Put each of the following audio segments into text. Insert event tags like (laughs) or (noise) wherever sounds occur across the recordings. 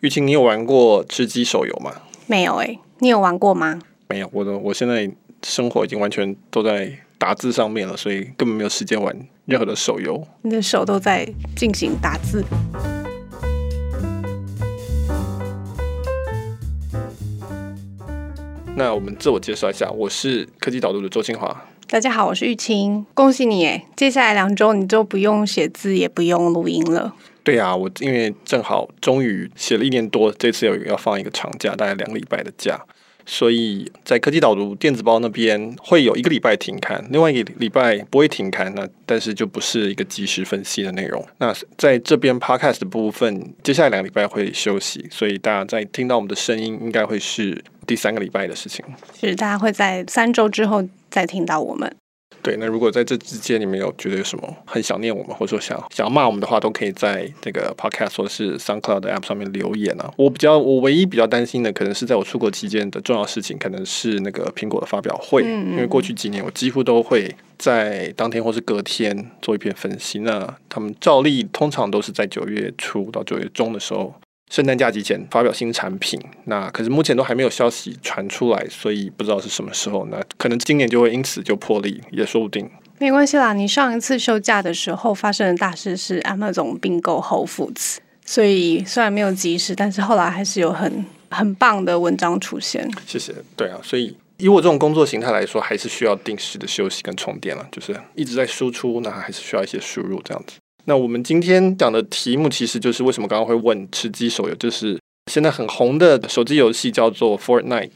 玉清，你有玩过吃鸡手游吗？没有诶、欸，你有玩过吗？没有，我的我现在生活已经完全都在打字上面了，所以根本没有时间玩任何的手游。你的手都在进行打字。那我们自我介绍一下，我是科技导读的周清华。大家好，我是玉清，恭喜你哎，接下来两周你就不用写字，也不用录音了。对啊，我因为正好终于写了一年多，这次有要放一个长假，大概两个礼拜的假，所以在科技导读电子报那边会有一个礼拜停刊，另外一个礼拜不会停刊，那但是就不是一个即时分析的内容。那在这边 podcast 的部分，接下来两个礼拜会休息，所以大家在听到我们的声音，应该会是第三个礼拜的事情。是，大家会在三周之后再听到我们。对，那如果在这之间你们有觉得有什么很想念我们，或者说想想要骂我们的话，都可以在这个 Podcast 或者是 SoundCloud 的 App 上面留言啊。我比较，我唯一比较担心的，可能是在我出国期间的重要事情，可能是那个苹果的发表会，嗯嗯，因为过去几年我几乎都会在当天或是隔天做一篇分析。那他们照例通常都是在九月初到九月中的时候。圣诞假期前发表新产品，那可是目前都还没有消息传出来，所以不知道是什么时候。那可能今年就会因此就破例，也说不定。没关系啦，你上一次休假的时候发生的大事是 Amazon 并购 Whole Foods，所以虽然没有及时，但是后来还是有很很棒的文章出现。谢谢。对啊，所以以我这种工作形态来说，还是需要定时的休息跟充电了，就是一直在输出，那还是需要一些输入这样子。那我们今天讲的题目，其实就是为什么刚刚会问吃鸡手游，就是现在很红的手机游戏叫做 Fortnite，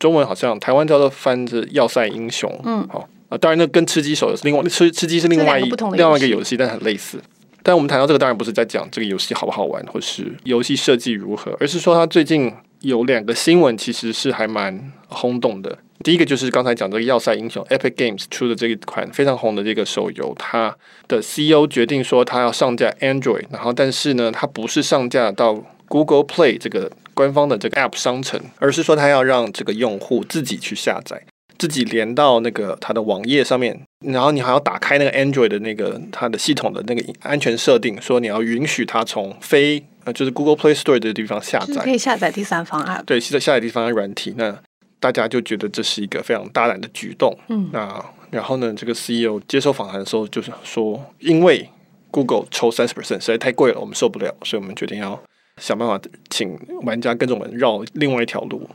中文好像台湾叫做翻着要塞英雄，嗯，好啊，当然那跟吃鸡手游是另外吃吃鸡是另外一另外一个游戏，但很类似。但我们谈到这个，当然不是在讲这个游戏好不好玩，或是游戏设计如何，而是说它最近有两个新闻，其实是还蛮轰动的。第一个就是刚才讲这个《要塞英雄》，Epic Games 出的这一款非常红的这个手游，它的 CEO 决定说它要上架 Android，然后但是呢，它不是上架到 Google Play 这个官方的这个 App 商城，而是说他要让这个用户自己去下载，自己连到那个它的网页上面，然后你还要打开那个 Android 的那个它的系统的那个安全设定，说你要允许它从非呃就是 Google Play Store 的地方下载，可以下载第三方 App，对，下载下载第三方软体那。大家就觉得这是一个非常大胆的举动。嗯，那然后呢，这个 CEO 接受访谈的时候就是说，因为 Google 抽三十 percent 实在太贵了，我们受不了，所以我们决定要想办法请玩家跟着我们绕另外一条路。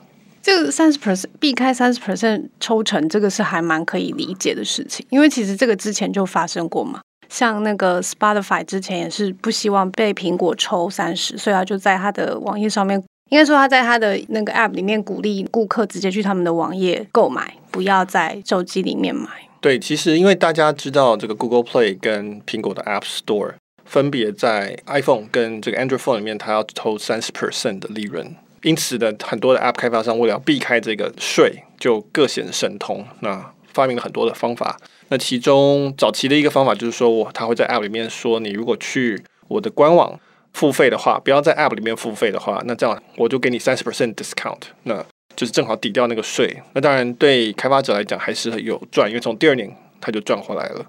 这个三十 percent 避开三十 percent 抽成，这个是还蛮可以理解的事情，因为其实这个之前就发生过嘛。像那个 Spotify 之前也是不希望被苹果抽三十，所以他就在他的网页上面。应该说，他在他的那个 App 里面鼓励顾客直接去他们的网页购买，不要在手机里面买。对，其实因为大家知道这个 Google Play 跟苹果的 App Store 分别在 iPhone 跟这个 Android Phone 里面，它要抽三十 percent 的利润。因此呢，很多的 App 开发商为了避开这个税，就各显神通，那发明了很多的方法。那其中早期的一个方法就是说，我他会在 App 里面说，你如果去我的官网。付费的话，不要在 App 里面付费的话，那这样我就给你三十 percent discount，那就是正好抵掉那个税。那当然对开发者来讲还是有赚，因为从第二年他就赚回来了。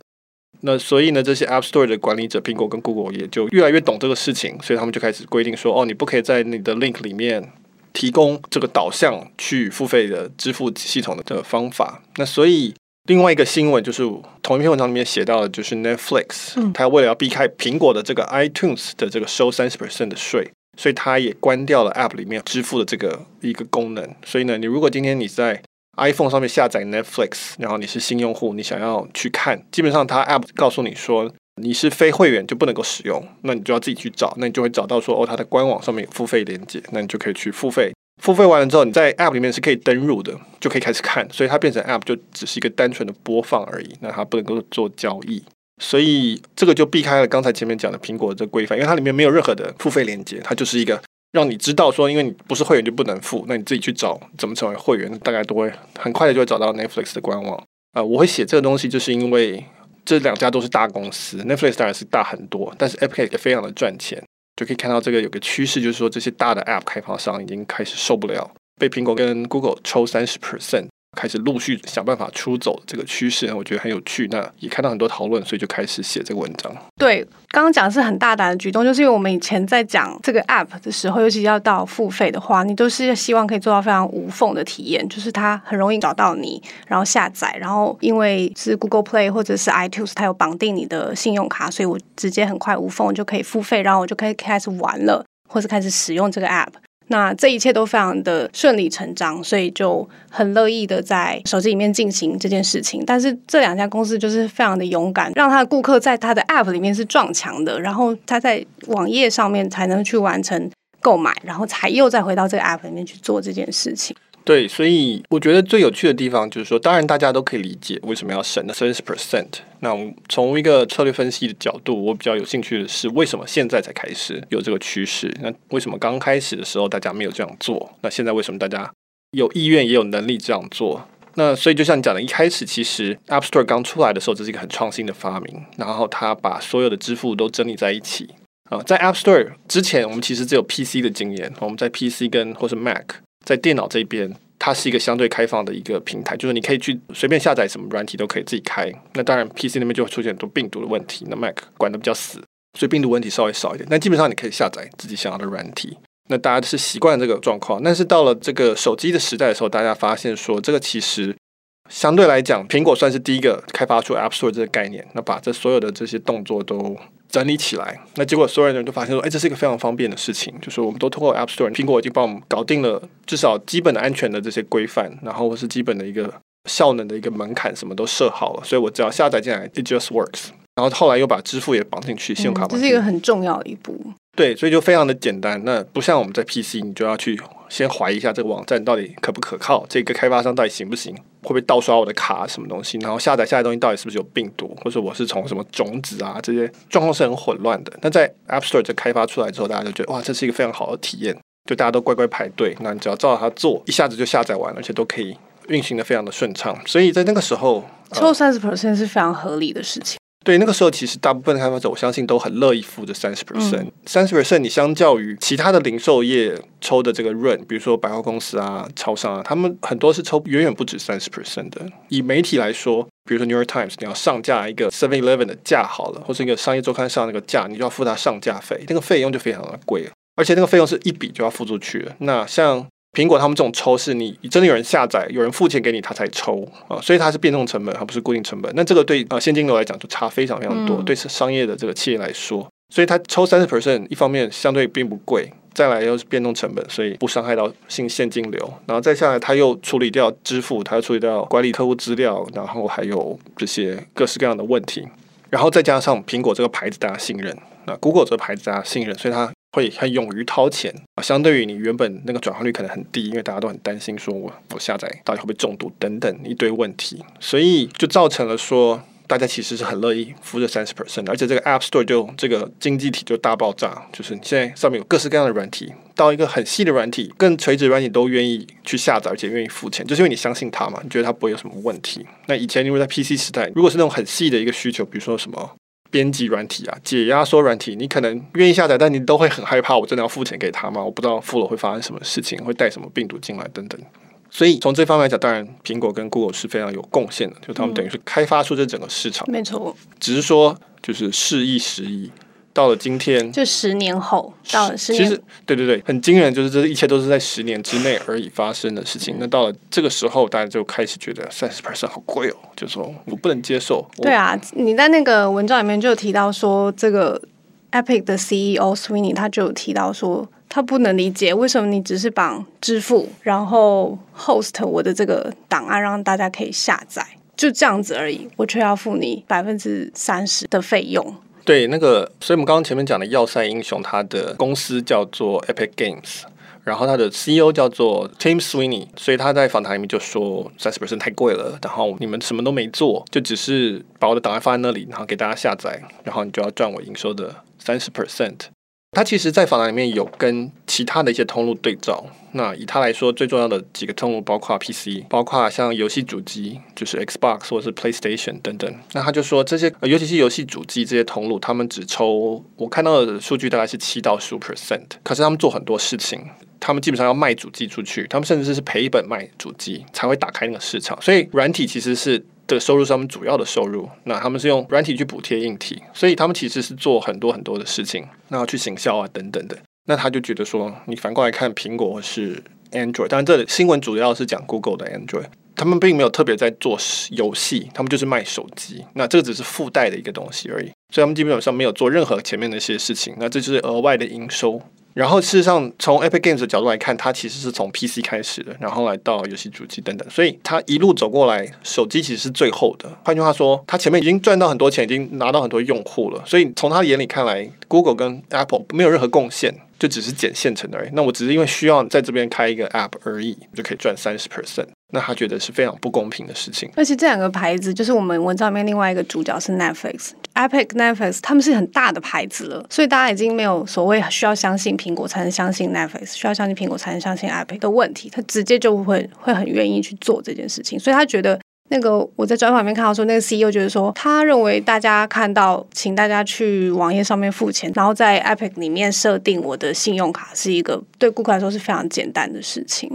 那所以呢，这些 App Store 的管理者，苹果跟 Google 也就越来越懂这个事情，所以他们就开始规定说，哦，你不可以在你的 link 里面提供这个导向去付费的支付系统的这个方法。那所以。另外一个新闻就是同一篇文章里面写到的，就是 Netflix，嗯，它为了要避开苹果的这个 iTunes 的这个收三十 percent 的税，所以它也关掉了 App 里面支付的这个一个功能。所以呢，你如果今天你在 iPhone 上面下载 Netflix，然后你是新用户，你想要去看，基本上它 App 告诉你说你是非会员就不能够使用，那你就要自己去找，那你就会找到说哦，它的官网上面有付费链接，那你就可以去付费。付费完了之后，你在 App 里面是可以登入的，就可以开始看，所以它变成 App 就只是一个单纯的播放而已，那它不能够做交易，所以这个就避开了刚才前面讲的苹果的这规范，因为它里面没有任何的付费链接，它就是一个让你知道说，因为你不是会员就不能付，那你自己去找怎么成为会员，大概都会很快的就会找到 Netflix 的官网。啊、我会写这个东西，就是因为这两家都是大公司，Netflix 当然是大很多，但是 App 也非常的赚钱。就可以看到这个有个趋势，就是说这些大的 App 开发商已经开始受不了被苹果跟 Google 抽三十 percent 开始陆续想办法出走这个趋势，我觉得很有趣。那也看到很多讨论，所以就开始写这个文章。对，刚刚讲的是很大胆的举动，就是因为我们以前在讲这个 App 的时候，尤其要到付费的话，你都是希望可以做到非常无缝的体验，就是它很容易找到你，然后下载，然后因为是 Google Play 或者是 iTunes，它有绑定你的信用卡，所以我直接很快无缝就可以付费，然后我就可以开始玩了，或者开始使用这个 App。那这一切都非常的顺理成章，所以就很乐意的在手机里面进行这件事情。但是这两家公司就是非常的勇敢，让他的顾客在他的 App 里面是撞墙的，然后他在网页上面才能去完成购买，然后才又再回到这个 App 里面去做这件事情。对，所以我觉得最有趣的地方就是说，当然大家都可以理解为什么要省的三十 percent。那从一个策略分析的角度，我比较有兴趣的是，为什么现在才开始有这个趋势？那为什么刚开始的时候大家没有这样做？那现在为什么大家有意愿也有能力这样做？那所以就像你讲的，一开始其实 App Store 刚出来的时候，这是一个很创新的发明，然后它把所有的支付都整理在一起啊。在 App Store 之前，我们其实只有 PC 的经验，我们在 PC 跟或是 Mac。在电脑这边，它是一个相对开放的一个平台，就是你可以去随便下载什么软体都可以自己开。那当然，PC 那边就会出现很多病毒的问题，那 Mac 管得比较死，所以病毒问题稍微少一点。但基本上你可以下载自己想要的软体。那大家是习惯这个状况，但是到了这个手机的时代的时候，大家发现说，这个其实相对来讲，苹果算是第一个开发出 App Store 这个概念，那把这所有的这些动作都。整理起来，那结果所有人都发现说，哎，这是一个非常方便的事情。就是我们都通过 App Store，苹果已经帮我们搞定了至少基本的安全的这些规范，然后或是基本的一个效能的一个门槛，什么都设好了。所以我只要下载进来，it just works。然后后来又把支付也绑进去，信用卡。这是一个很重要的一步。对，所以就非常的简单。那不像我们在 PC，你就要去先怀疑一下这个网站到底可不可靠，这个开发商到底行不行。会不会盗刷我的卡什么东西？然后下载下来东西到底是不是有病毒，或者我是从什么种子啊？这些状况是很混乱的。那在 App Store 这开发出来之后，大家就觉得哇，这是一个非常好的体验，就大家都乖乖排队，那你只要照着它做，一下子就下载完，而且都可以运行的非常的顺畅。所以在那个时候，抽三十 percent 是非常合理的事情。对，那个时候其实大部分的开发者，我相信都很乐意付这三十 percent。三十 percent，你相较于其他的零售业抽的这个润，比如说百货公司啊、超商啊，他们很多是抽远远不止三十 percent 的。以媒体来说，比如说 New York Times，你要上架一个 Seven Eleven 的架好了，或是一个商业周刊上那个架，你就要付它上架费，那个费用就非常的贵了，而且那个费用是一笔就要付出去了。那像苹果他们这种抽是你真的有人下载，有人付钱给你，他才抽啊，所以它是变动成本，而不是固定成本。那这个对啊现金流来讲就差非常非常多，嗯、对商业的这个企业来说，所以它抽三十 percent，一方面相对并不贵，再来又是变动成本，所以不伤害到现现金流。然后再下来，他又处理掉支付，他又处理掉管理客户资料，然后还有这些各式各样的问题。然后再加上苹果这个牌子大家信任，那 Google 这个牌子大家信任，所以它。会很勇于掏钱啊，相对于你原本那个转化率可能很低，因为大家都很担心说我我下载到底会不会中毒等等一堆问题，所以就造成了说大家其实是很乐意付这三十 percent，而且这个 App Store 就这个经济体就大爆炸，就是你现在上面有各式各样的软体，到一个很细的软体，更垂直软体都愿意去下载，而且愿意付钱，就是因为你相信它嘛，你觉得它不会有什么问题。那以前因为在 PC 时代，如果是那种很细的一个需求，比如说什么。编辑软体啊，解压缩软体，你可能愿意下载，但你都会很害怕，我真的要付钱给他吗？我不知道付了会发生什么事情，会带什么病毒进来等等。所以从这方面来讲，当然苹果跟 Google 是非常有贡献的，就他们等于是开发出这整个市场。嗯、没错，只是说就是适意时移。到了今天，就十年后到了十年，其实对对对，很惊人，就是这一切都是在十年之内而已发生的事情。那到了这个时候，大家就开始觉得三十 percent 好贵哦，就说我不能接受。对啊，你在那个文章里面就有提到说，这个 Epic 的 CEO Sweeney 他就有提到说，他不能理解为什么你只是绑支付，然后 host 我的这个档案让大家可以下载，就这样子而已，我却要付你百分之三十的费用。对，那个，所以我们刚刚前面讲的要塞英雄，他的公司叫做 Epic Games，然后他的 CEO 叫做 Tim Sweeney，所以他在访谈里面就说三十 percent 太贵了，然后你们什么都没做，就只是把我的档案放在那里，然后给大家下载，然后你就要赚我营收的三十 percent。他其实，在访谈里面有跟其他的一些通路对照。那以他来说，最重要的几个通路包括 PC，包括像游戏主机，就是 Xbox 或者是 PlayStation 等等。那他就说，这些尤其是游戏主机这些通路，他们只抽我看到的数据大概是七到十五 percent。可是他们做很多事情，他们基本上要卖主机出去，他们甚至是赔本卖主机才会打开那个市场。所以软体其实是的收入是他们主要的收入。那他们是用软体去补贴硬体，所以他们其实是做很多很多的事情，那去行销啊等等的。那他就觉得说，你反过来看苹果是 Android，当然这新闻主要是讲 Google 的 Android，他们并没有特别在做游戏，他们就是卖手机，那这个只是附带的一个东西而已，所以他们基本上没有做任何前面的一些事情，那这就是额外的营收。然后事实上，从 Epic Games 的角度来看，它其实是从 PC 开始的，然后来到游戏主机等等，所以它一路走过来，手机其实是最后的。换句话说，它前面已经赚到很多钱，已经拿到很多用户了，所以从他眼里看来，Google 跟 Apple 没有任何贡献。就只是捡现成的而已。那我只是因为需要在这边开一个 app 而已，就可以赚三十 percent。那他觉得是非常不公平的事情。而且这两个牌子，就是我们文章里面另外一个主角是 Netflix、Epic、Netflix，他们是很大的牌子了，所以大家已经没有所谓需要相信苹果才能相信 Netflix，需要相信苹果才能相信 Epic 的问题。他直接就会会很愿意去做这件事情，所以他觉得。那个我在专访里面看到说，那个 CEO 觉得说，他认为大家看到请大家去网页上面付钱，然后在 Epic 里面设定我的信用卡，是一个对顾客来说是非常简单的事情。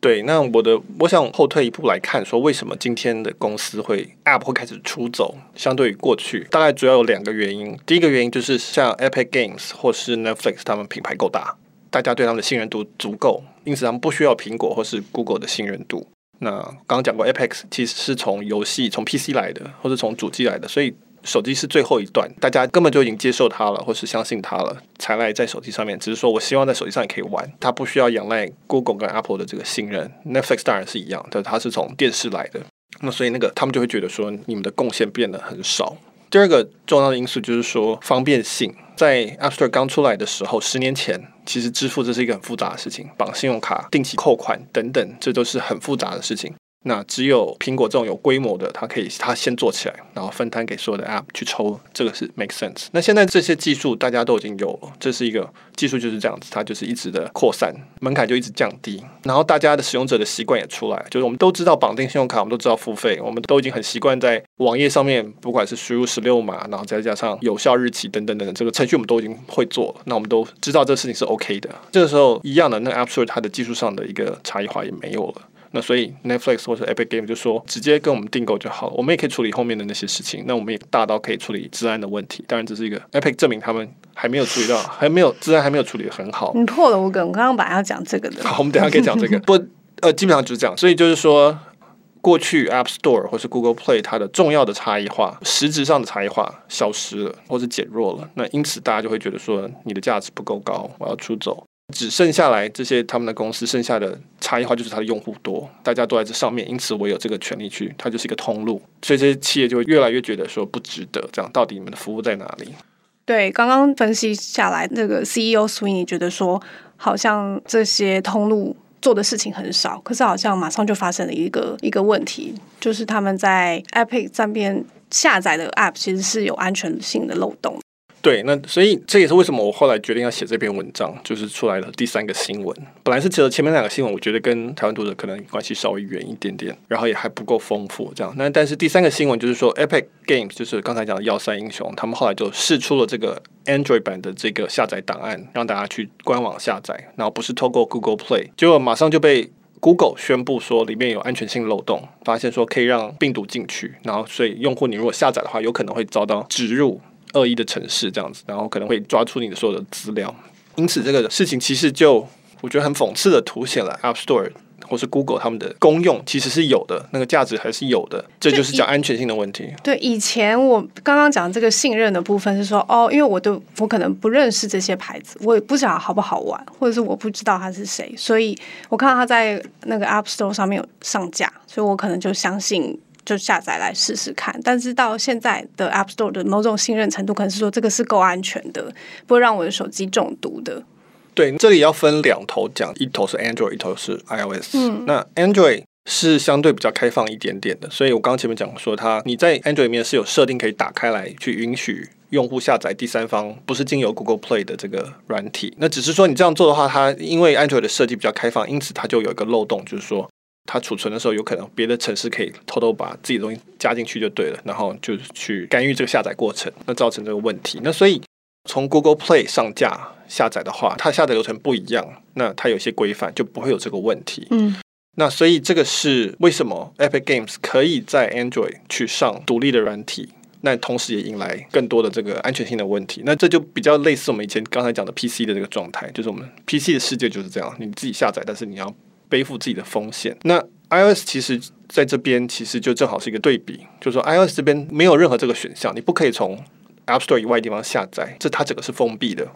对，那我的我想后退一步来看，说为什么今天的公司会 App 会开始出走，相对于过去，大概主要有两个原因。第一个原因就是像 Epic Games 或是 Netflix，他们品牌够大，大家对他们的信任度足够，因此他们不需要苹果或是 Google 的信任度。那刚刚讲过，Epic 其实是从游戏从 PC 来的，或者从主机来的，所以手机是最后一段，大家根本就已经接受它了，或是相信它了，才来在手机上面。只是说我希望在手机上也可以玩，它不需要仰赖 Google 跟 Apple 的这个信任。Netflix 当然是一样，但它是从电视来的，那所以那个他们就会觉得说，你们的贡献变得很少。第二个重要的因素就是说方便性，在 App Store 刚出来的时候，十年前其实支付这是一个很复杂的事情，绑信用卡、定期扣款等等，这都是很复杂的事情。那只有苹果这种有规模的，它可以它先做起来，然后分摊给所有的 App 去抽，这个是 make sense。那现在这些技术大家都已经有了，这是一个技术就是这样子，它就是一直的扩散，门槛就一直降低，然后大家的使用者的习惯也出来，就是我们都知道绑定信用卡，我们都知道付费，我们都已经很习惯在网页上面，不管是输入十六码，然后再加上有效日期等等等等，这个程序我们都已经会做了，那我们都知道这个事情是 OK 的。这个时候一样的，那 App Store 它的技术上的一个差异化也没有了。那所以 Netflix 或者 Epic Game 就说直接跟我们订购就好了，我们也可以处理后面的那些事情。那我们也大到可以处理治安的问题。当然这是一个 Epic 证明他们还没有处理到，(laughs) 还没有治安还没有处理的很好。你破了我梗，我刚刚本来要讲这个的。好，我们等一下可以讲这个。(laughs) 不，呃，基本上就是这样。所以就是说，过去 App Store 或是 Google Play 它的重要的差异化，实质上的差异化消失了，或是减弱了。那因此大家就会觉得说，你的价值不够高，我要出走。只剩下来这些他们的公司，剩下的差异化就是它的用户多，大家都在这上面，因此我有这个权利去，它就是一个通路，所以这些企业就会越来越觉得说不值得。这样到底你们的服务在哪里？对，刚刚分析下来，那个 CEO Sweeney 觉得说，好像这些通路做的事情很少，可是好像马上就发生了一个一个问题，就是他们在 Epic 这边下载的 App 其实是有安全性的漏洞。对，那所以这也是为什么我后来决定要写这篇文章，就是出来了第三个新闻。本来是觉得前面两个新闻，我觉得跟台湾读者可能关系稍微远一点点，然后也还不够丰富，这样。那但是第三个新闻就是说，Epic Games 就是刚才讲的要塞英雄，他们后来就试出了这个 Android 版的这个下载档案，让大家去官网下载，然后不是透过 Google Play，结果马上就被 Google 宣布说里面有安全性漏洞，发现说可以让病毒进去，然后所以用户你如果下载的话，有可能会遭到植入。恶意的城市这样子，然后可能会抓出你的所有的资料，因此这个事情其实就我觉得很讽刺的凸显了 App Store 或是 Google 他们的功用其实是有的，那个价值还是有的，这就是讲安全性的问题。对，以前我刚刚讲这个信任的部分是说，哦，因为我都我可能不认识这些牌子，我也不知道好不好玩，或者是我不知道他是谁，所以我看到他在那个 App Store 上面有上架，所以我可能就相信。就下载来试试看，但是到现在的 App Store 的某种信任程度，可能是说这个是够安全的，不会让我的手机中毒的。对，这里要分两头讲，一头是 Android，一头是 iOS。嗯，那 Android 是相对比较开放一点点的，所以我刚刚前面讲说它，你在 Android 里面是有设定可以打开来去允许用户下载第三方不是经由 Google Play 的这个软体。那只是说你这样做的话，它因为 Android 的设计比较开放，因此它就有一个漏洞，就是说它储存的时候有可能别的城市可以偷偷把自己的东西加进去就对了，然后就是去干预这个下载过程，那造成这个问题。那所以从 Google Play 上架下载的话，它下载流程不一样，那它有些规范就不会有这个问题。嗯。那所以这个是为什么 Epic Games 可以在 Android 去上独立的软体，那同时也引来更多的这个安全性的问题。那这就比较类似我们以前刚才讲的 PC 的这个状态，就是我们 PC 的世界就是这样，你自己下载，但是你要背负自己的风险。那 iOS 其实在这边其实就正好是一个对比，就是说 iOS 这边没有任何这个选项，你不可以从 App Store 以外的地方下载，这它整个是封闭的，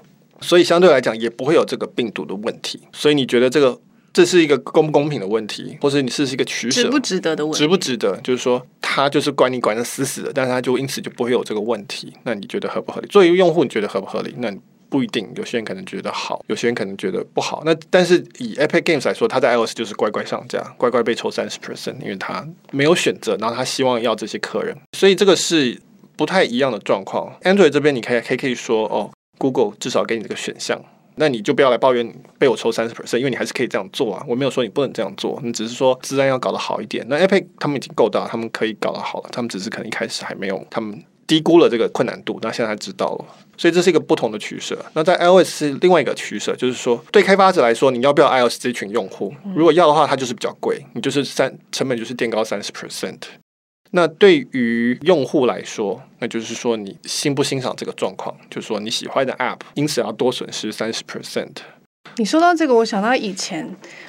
所以相对来讲也不会有这个病毒的问题。所以你觉得这个？这是一个公不公平的问题，或者你是一个取舍，值不值得的问题？值不值得？就是说，他就是管你管得死死的，但是他就因此就不会有这个问题。那你觉得合不合理？作为用户，你觉得合不合理？那不一定，有些人可能觉得好，有些人可能觉得不好。那但是以 Epic Games 来说，他在 iOS 就是乖乖上架，乖乖被抽三十 percent，因为他没有选择，然后他希望要这些客人，所以这个是不太一样的状况。Android 这边你可以可以可以说，哦，Google 至少给你这个选项。那你就不要来抱怨被我抽三十 percent，因为你还是可以这样做啊。我没有说你不能这样做，你只是说资安要搞得好一点。那 Epic 他们已经够大，他们可以搞得好了，他们只是可能一开始还没有，他们低估了这个困难度，那现在知道了，所以这是一个不同的取舍。那在 iOS 是另外一个取舍，就是说对开发者来说，你要不要 iOS 这群用户？如果要的话，它就是比较贵，你就是三成本就是垫高三十 percent。那对于用户来说，那就是说你欣不欣赏这个状况，就是说你喜欢的 App，因此要多损失三十 percent。你说到这个，我想到以前，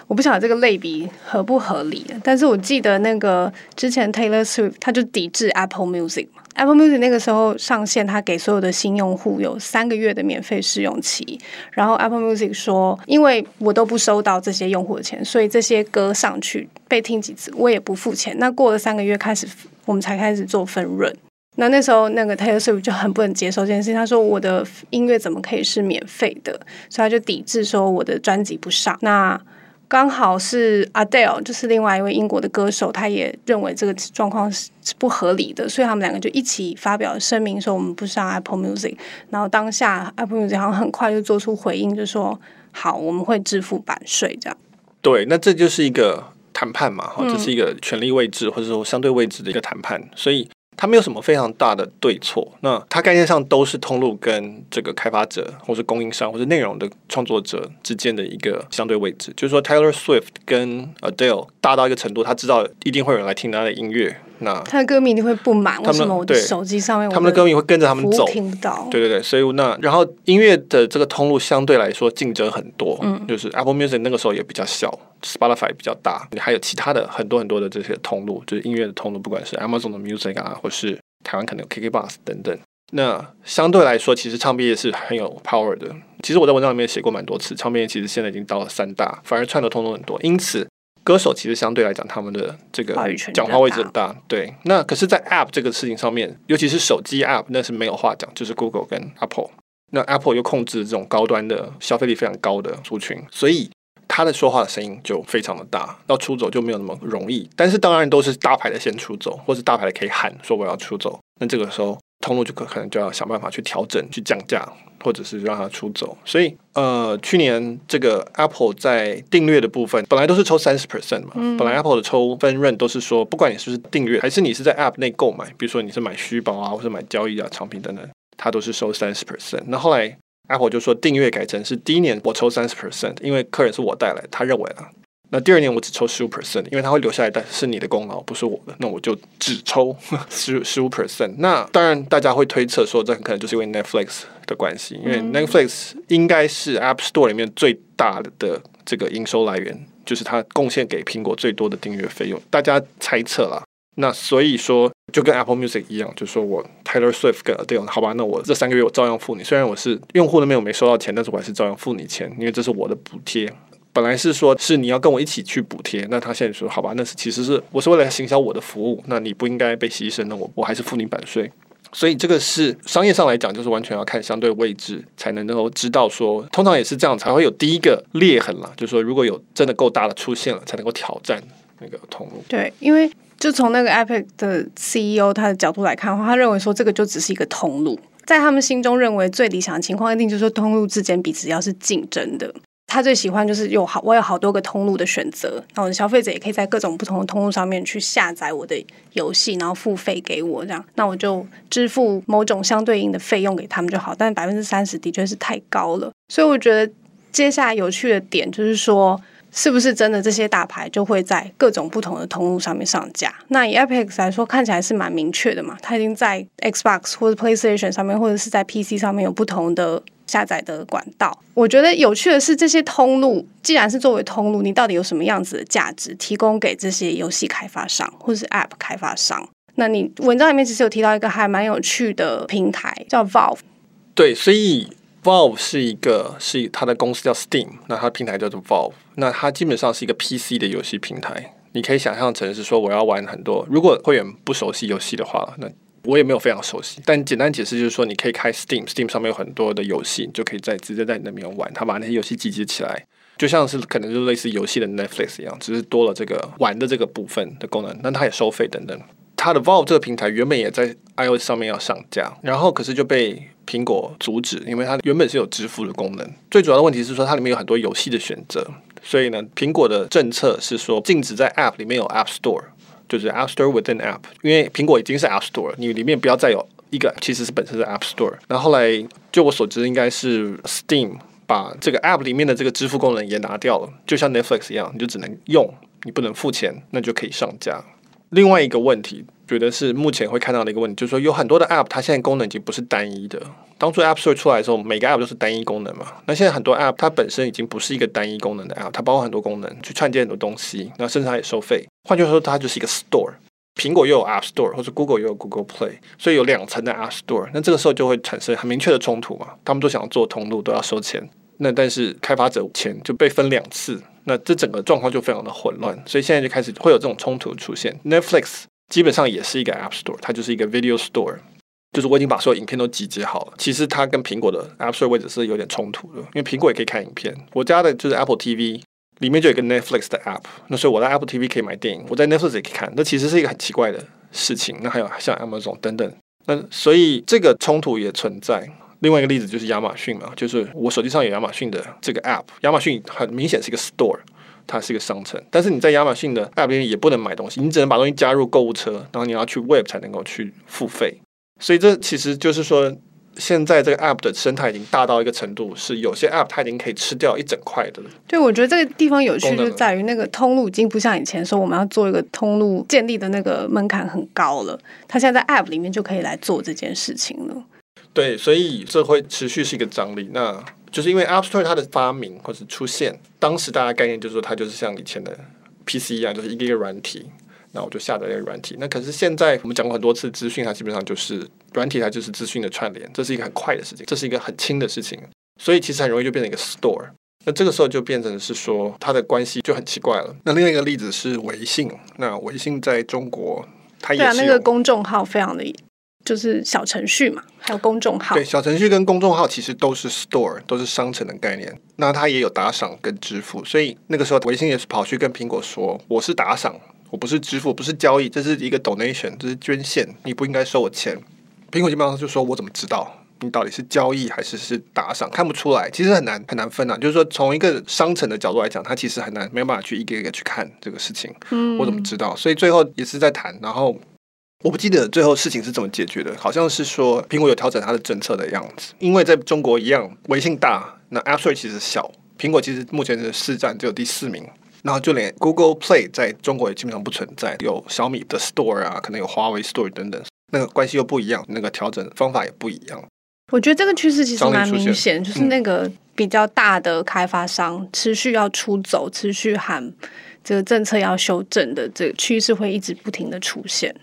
我不晓得这个类比合不合理，但是我记得那个之前 Taylor Swift 他就抵制 Apple Music 嘛。Apple Music 那个时候上线，他给所有的新用户有三个月的免费试用期。然后 Apple Music 说，因为我都不收到这些用户的钱，所以这些歌上去被听几次，我也不付钱。那过了三个月，开始我们才开始做分润。那那时候那个 Taylor Swift 就很不能接受这件事情，他说我的音乐怎么可以是免费的？所以他就抵制说我的专辑不上。那刚好是 Adele，就是另外一位英国的歌手，他也认为这个状况是不合理的，所以他们两个就一起发表声明说我们不上 Apple Music。然后当下 Apple Music 好像很快就做出回应，就说好，我们会支付版税这样。对，那这就是一个谈判嘛，哈，这是一个权力位置或者说相对位置的一个谈判，所以。它没有什么非常大的对错，那它概念上都是通路跟这个开发者，或是供应商，或是内容的创作者之间的一个相对位置。就是说，Taylor Swift 跟 Adele 大到一个程度，他知道一定会有人来听他的音乐。那他的歌迷一定会不满，为什么我的手机上面他们的歌迷会跟着他们走？听不到。对对对，所以那然后音乐的这个通路相对来说竞争很多，嗯，就是 Apple Music 那个时候也比较小，Spotify 比较大，你还有其他的很多很多的这些通路，就是音乐的通路，不管是 Amazon 的 Music 啊，或是台湾可能有 KKBOX 等等。那相对来说，其实唱片业是很有 power 的。其实我在文章里面写过蛮多次，唱片业其实现在已经到了三大，反而串的通路很多，因此。歌手其实相对来讲，他们的这个讲话位置很大。对，那可是，在 App 这个事情上面，尤其是手机 App，那是没有话讲，就是 Google 跟 Apple。那 Apple 又控制这种高端的消费力非常高的族群，所以他的说话的声音就非常的大，要出走就没有那么容易。但是当然都是大牌的先出走，或是大牌的可以喊说我要出走，那这个时候通路就可可能就要想办法去调整，去降价。或者是让它出走，所以呃，去年这个 Apple 在订阅的部分本来都是抽三十 percent 嘛，嗯、本来 Apple 的抽分润都是说，不管你是不是订阅，还是你是在 App 内购买，比如说你是买虚宝啊，或者买交易啊、产品等等，它都是收三十 percent。那后来 Apple 就说订阅改成是第一年我抽三十 percent，因为客人是我带来，他认为啊。那第二年我只抽十五 percent，因为它会留下来，但是你的功劳不是我的，那我就只抽 (laughs) 十十五 percent。那当然大家会推测说，这很可能就是因为 Netflix 的关系，因为 Netflix 应该是 App Store 里面最大的这个营收来源，就是它贡献给苹果最多的订阅费用。大家猜测啦，那所以说就跟 Apple Music 一样，就是说我 Taylor Swift 跟 Adele，好吧，那我这三个月我照样付你，虽然我是用户那边我没收到钱，但是我还是照样付你钱，因为这是我的补贴。本来是说，是你要跟我一起去补贴，那他现在说，好吧，那是其实是我是为了行销我的服务，那你不应该被牺牲，那我我还是付你版税。所以这个是商业上来讲，就是完全要看相对位置，才能够知道说，通常也是这样才会有第一个裂痕了，就是说如果有真的够大的出现了，才能够挑战那个通路。对，因为就从那个 Epic 的 CEO 他的角度来看的话，他认为说这个就只是一个通路。在他们心中认为最理想的情况，一定就是说通路之间彼此要是竞争的。他最喜欢就是有好，我有好多个通路的选择，那我的消费者也可以在各种不同的通路上面去下载我的游戏，然后付费给我，这样，那我就支付某种相对应的费用给他们就好。但百分之三十的确是太高了，所以我觉得接下来有趣的点就是说，是不是真的这些大牌就会在各种不同的通路上面上架？那以 Epic 来说，看起来是蛮明确的嘛，它已经在 Xbox 或者 PlayStation 上面，或者是在 PC 上面有不同的。下载的管道，我觉得有趣的是，这些通路既然是作为通路，你到底有什么样子的价值提供给这些游戏开发商或者是 App 开发商？那你文章里面其实有提到一个还蛮有趣的平台，叫 Valve。对，所以 Valve 是一个是它的公司叫 Steam，那它的平台叫做 Valve，那它基本上是一个 PC 的游戏平台。你可以想象成是说，我要玩很多，如果会员不熟悉游戏的话，那我也没有非常熟悉，但简单解释就是说，你可以开 Steam，Steam 上面有很多的游戏，你就可以在直接在那边玩。他把那些游戏集结起来，就像是可能就类似游戏的 Netflix 一样，只是多了这个玩的这个部分的功能。但它也收费等等。它的 Valve 这个平台原本也在 iOS 上面要上架，然后可是就被苹果阻止，因为它原本是有支付的功能。最主要的问题是说，它里面有很多游戏的选择，所以呢，苹果的政策是说禁止在 App 里面有 App Store。就是 App Store within App，因为苹果已经是 App Store，你里面不要再有一个其实是本身是 App Store。然后后来，就我所知，应该是 Steam 把这个 App 里面的这个支付功能也拿掉了，就像 Netflix 一样，你就只能用，你不能付钱，那就可以上架。另外一个问题，觉得是目前会看到的一个问题，就是说有很多的 App，它现在功能已经不是单一的。当初 App Store 出来的时候，每个 App 都是单一功能嘛。那现在很多 App 它本身已经不是一个单一功能的 App，它包括很多功能去串接很多东西，那甚至它也收费。换句话说，它就是一个 Store。苹果又有 App Store，或者 Google 又有 Google Play，所以有两层的 App Store。那这个时候就会产生很明确的冲突嘛。他们都想要做通路，都要收钱。那但是开发者钱就被分两次，那这整个状况就非常的混乱。所以现在就开始会有这种冲突出现。Netflix 基本上也是一个 App Store，它就是一个 Video Store。就是我已经把所有影片都集结好了。其实它跟苹果的 App Store 位置是有点冲突的，因为苹果也可以看影片。我家的就是 Apple TV，里面就有一个 Netflix 的 App，那所以我在 Apple TV 可以买电影，我在 Netflix 也可以看。那其实是一个很奇怪的事情。那还有像 Amazon 等等，那所以这个冲突也存在。另外一个例子就是亚马逊嘛，就是我手机上有亚马逊的这个 App，亚马逊很明显是一个 Store，它是一个商城，但是你在亚马逊的 App 里面也不能买东西，你只能把东西加入购物车，然后你要去 Web 才能够去付费。所以这其实就是说，现在这个 App 的生态已经大到一个程度，是有些 App 它已经可以吃掉一整块的。对，我觉得这个地方有趣就在于那个通路已经不像以前说我们要做一个通路建立的那个门槛很高了，它现在在 App 里面就可以来做这件事情了。对，所以这会持续是一个张力。那就是因为 App Store 它的发明或是出现，当时大家概念就是说它就是像以前的 PC 一样，就是一个一个软体。那我就下载一个软体。那可是现在我们讲过很多次，资讯它基本上就是软体，它就是资讯的串联，这是一个很快的事情，这是一个很轻的事情，所以其实很容易就变成一个 store。那这个时候就变成是说它的关系就很奇怪了。那另外一个例子是微信，那微信在中国它也是对啊，那个公众号非常的就是小程序嘛，还有公众号。对，小程序跟公众号其实都是 store，都是商城的概念。那它也有打赏跟支付，所以那个时候微信也是跑去跟苹果说，我是打赏。我不是支付，不是交易，这是一个 donation，这是捐献，你不应该收我钱。苹果基本上就说：“我怎么知道你到底是交易还是是打赏？看不出来，其实很难很难分啊。就是说，从一个商城的角度来讲，它其实很难没有办法去一个一个去看这个事情。嗯，我怎么知道？所以最后也是在谈。然后我不记得最后事情是怎么解决的，好像是说苹果有调整它的政策的样子。因为在中国一样，微信大，那 App Store 其实小，苹果其实目前的市占只有第四名。然后就连 Google Play 在中国也基本上不存在，有小米的 Store 啊，可能有华为 Store 等等，那个关系又不一样，那个调整方法也不一样。我觉得这个趋势其实蛮明显，就是那个比较大的开发商持续要出走，持续喊这个政策要修正的这个趋势会一直不停的出现。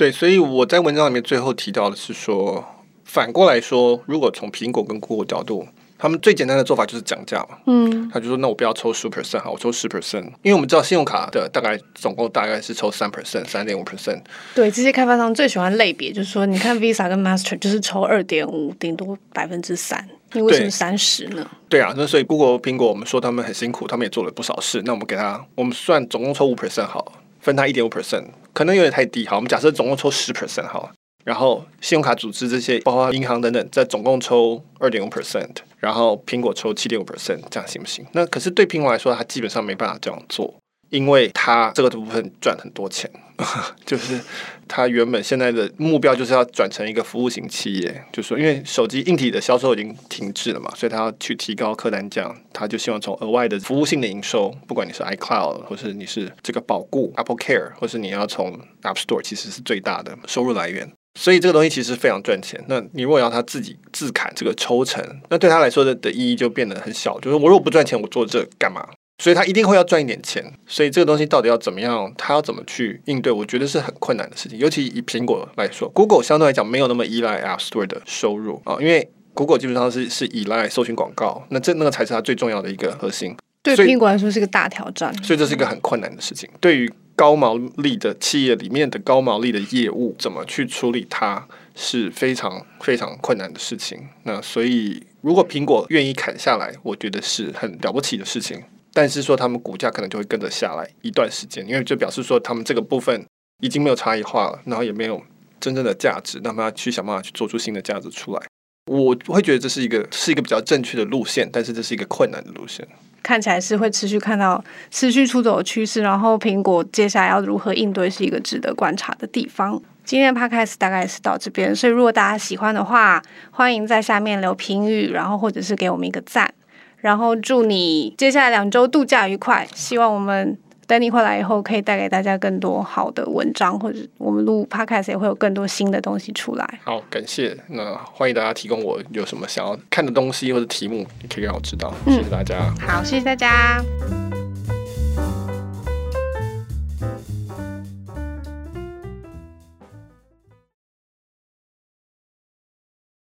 对，所以我在文章里面最后提到的是说，反过来说，如果从苹果跟 Google 角度。他们最简单的做法就是讲价嘛，嗯，他就说，那我不要抽十 percent 好，我抽十 percent，因为我们知道信用卡的大概总共大概是抽三 percent，三点五 percent。对，这些开发商最喜欢类别，就是说，你看 Visa 跟 Master 就是抽二点五，顶多百分之三，你为什么三十呢？对啊，那所以 Google、苹果，我们说他们很辛苦，他们也做了不少事，那我们给他，我们算总共抽五 percent 好，分他一点五 percent，可能有点太低，哈，我们假设总共抽十 percent 好。然后信用卡组织这些，包括银行等等，在总共抽二点五 percent，然后苹果抽七点五 percent，这样行不行？那可是对苹果来说，它基本上没办法这样做。因为他这个部分赚很多钱，(laughs) 就是他原本现在的目标就是要转成一个服务型企业，就是说，因为手机硬体的销售已经停滞了嘛，所以他要去提高客单价，他就希望从额外的服务性的营收，不管你是 iCloud，或是你是这个保固 Apple Care，或是你要从 App Store，其实是最大的收入来源。所以这个东西其实非常赚钱。那你如果要他自己自砍这个抽成，那对他来说的的意义就变得很小。就是我如果不赚钱，我做这干嘛？所以他一定会要赚一点钱，所以这个东西到底要怎么样，他要怎么去应对，我觉得是很困难的事情。尤其以苹果来说，Google 相对来讲没有那么依赖 App Store 的收入啊，因为 Google 基本上是是依赖搜寻广告，那这那个才是它最重要的一个核心。对苹果来说是个大挑战，所以这是一个很困难的事情。对于高毛利的企业里面的高毛利的业务，怎么去处理它是非常非常困难的事情。那所以如果苹果愿意砍下来，我觉得是很了不起的事情。但是说他们股价可能就会跟着下来一段时间，因为就表示说他们这个部分已经没有差异化了，然后也没有真正的价值，那么要去想办法去做出新的价值出来。我会觉得这是一个是一个比较正确的路线，但是这是一个困难的路线。看起来是会持续看到持续出走的趋势，然后苹果接下来要如何应对是一个值得观察的地方。今天的 Podcast 大概是到这边，所以如果大家喜欢的话，欢迎在下面留评语，然后或者是给我们一个赞。然后祝你接下来两周度假愉快。希望我们等你回来以后，可以带给大家更多好的文章，或者我们录 Podcast 也会有更多新的东西出来。好，感谢。那欢迎大家提供我有什么想要看的东西或者题目，也可以让我知道。谢谢大家。嗯，好，谢谢大家。